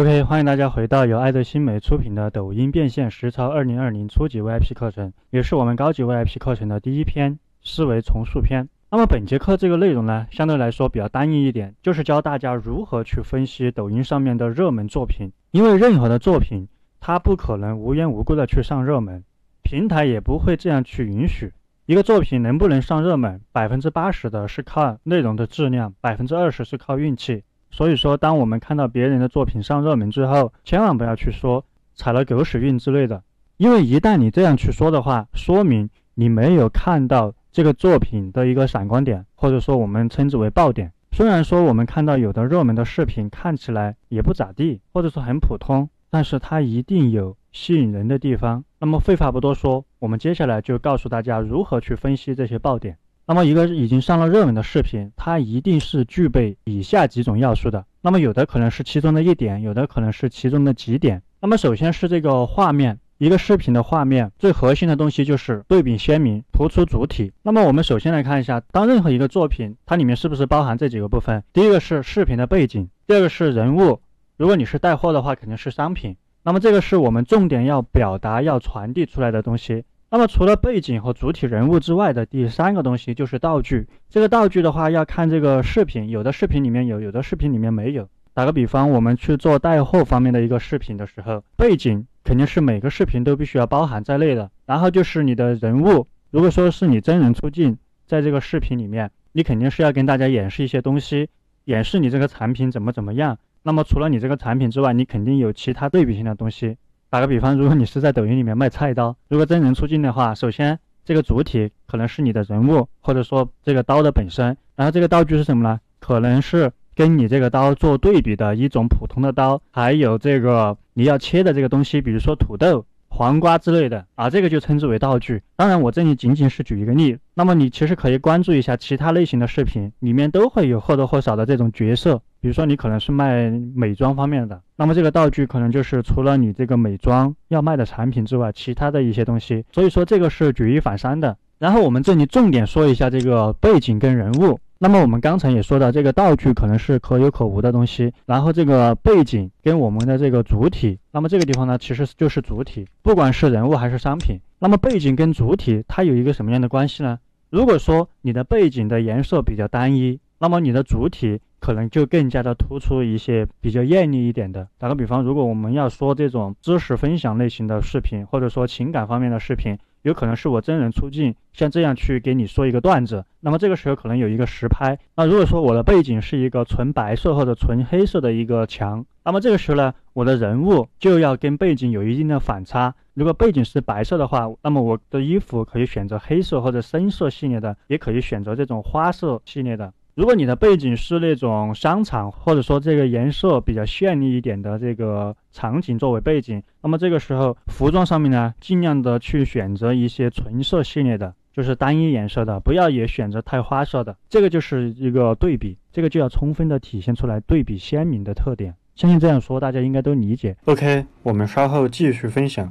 OK，欢迎大家回到由爱德新媒出品的抖音变现实操二零二零初级 VIP 课程，也是我们高级 VIP 课程的第一篇思维重塑篇。那么本节课这个内容呢，相对来说比较单一一点，就是教大家如何去分析抖音上面的热门作品。因为任何的作品，它不可能无缘无故的去上热门，平台也不会这样去允许。一个作品能不能上热门，百分之八十的是靠内容的质量，百分之二十是靠运气。所以说，当我们看到别人的作品上热门之后，千万不要去说踩了狗屎运之类的，因为一旦你这样去说的话，说明你没有看到这个作品的一个闪光点，或者说我们称之为爆点。虽然说我们看到有的热门的视频看起来也不咋地，或者说很普通，但是它一定有吸引人的地方。那么废话不多说，我们接下来就告诉大家如何去分析这些爆点。那么一个已经上了热门的视频，它一定是具备以下几种要素的。那么有的可能是其中的一点，有的可能是其中的几点。那么首先是这个画面，一个视频的画面最核心的东西就是对比鲜明，突出主体。那么我们首先来看一下，当任何一个作品它里面是不是包含这几个部分？第一个是视频的背景，第二个是人物。如果你是带货的话，肯定是商品。那么这个是我们重点要表达、要传递出来的东西。那么除了背景和主体人物之外的第三个东西就是道具。这个道具的话要看这个视频，有的视频里面有，有的视频里面没有。打个比方，我们去做带货方面的一个视频的时候，背景肯定是每个视频都必须要包含在内的。然后就是你的人物，如果说是你真人出镜，在这个视频里面，你肯定是要跟大家演示一些东西，演示你这个产品怎么怎么样。那么除了你这个产品之外，你肯定有其他对比性的东西。打个比方，如果你是在抖音里面卖菜刀，如果真人出镜的话，首先这个主体可能是你的人物，或者说这个刀的本身，然后这个道具是什么呢？可能是跟你这个刀做对比的一种普通的刀，还有这个你要切的这个东西，比如说土豆。黄瓜之类的啊，这个就称之为道具。当然，我这里仅仅是举一个例。那么你其实可以关注一下其他类型的视频，里面都会有或多或少的这种角色。比如说你可能是卖美妆方面的，那么这个道具可能就是除了你这个美妆要卖的产品之外，其他的一些东西。所以说这个是举一反三的。然后我们这里重点说一下这个背景跟人物。那么我们刚才也说到，这个道具可能是可有可无的东西，然后这个背景跟我们的这个主体，那么这个地方呢，其实就是主体，不管是人物还是商品。那么背景跟主体它有一个什么样的关系呢？如果说你的背景的颜色比较单一，那么你的主体可能就更加的突出一些，比较艳丽一点的。打个比方，如果我们要说这种知识分享类型的视频，或者说情感方面的视频。有可能是我真人出镜，像这样去给你说一个段子，那么这个时候可能有一个实拍。那如果说我的背景是一个纯白色或者纯黑色的一个墙，那么这个时候呢，我的人物就要跟背景有一定的反差。如果背景是白色的话，那么我的衣服可以选择黑色或者深色系列的，也可以选择这种花色系列的。如果你的背景是那种商场，或者说这个颜色比较绚丽一点的这个场景作为背景，那么这个时候服装上面呢，尽量的去选择一些纯色系列的，就是单一颜色的，不要也选择太花色的。这个就是一个对比，这个就要充分的体现出来对比鲜明的特点。相信这样说大家应该都理解。OK，我们稍后继续分享。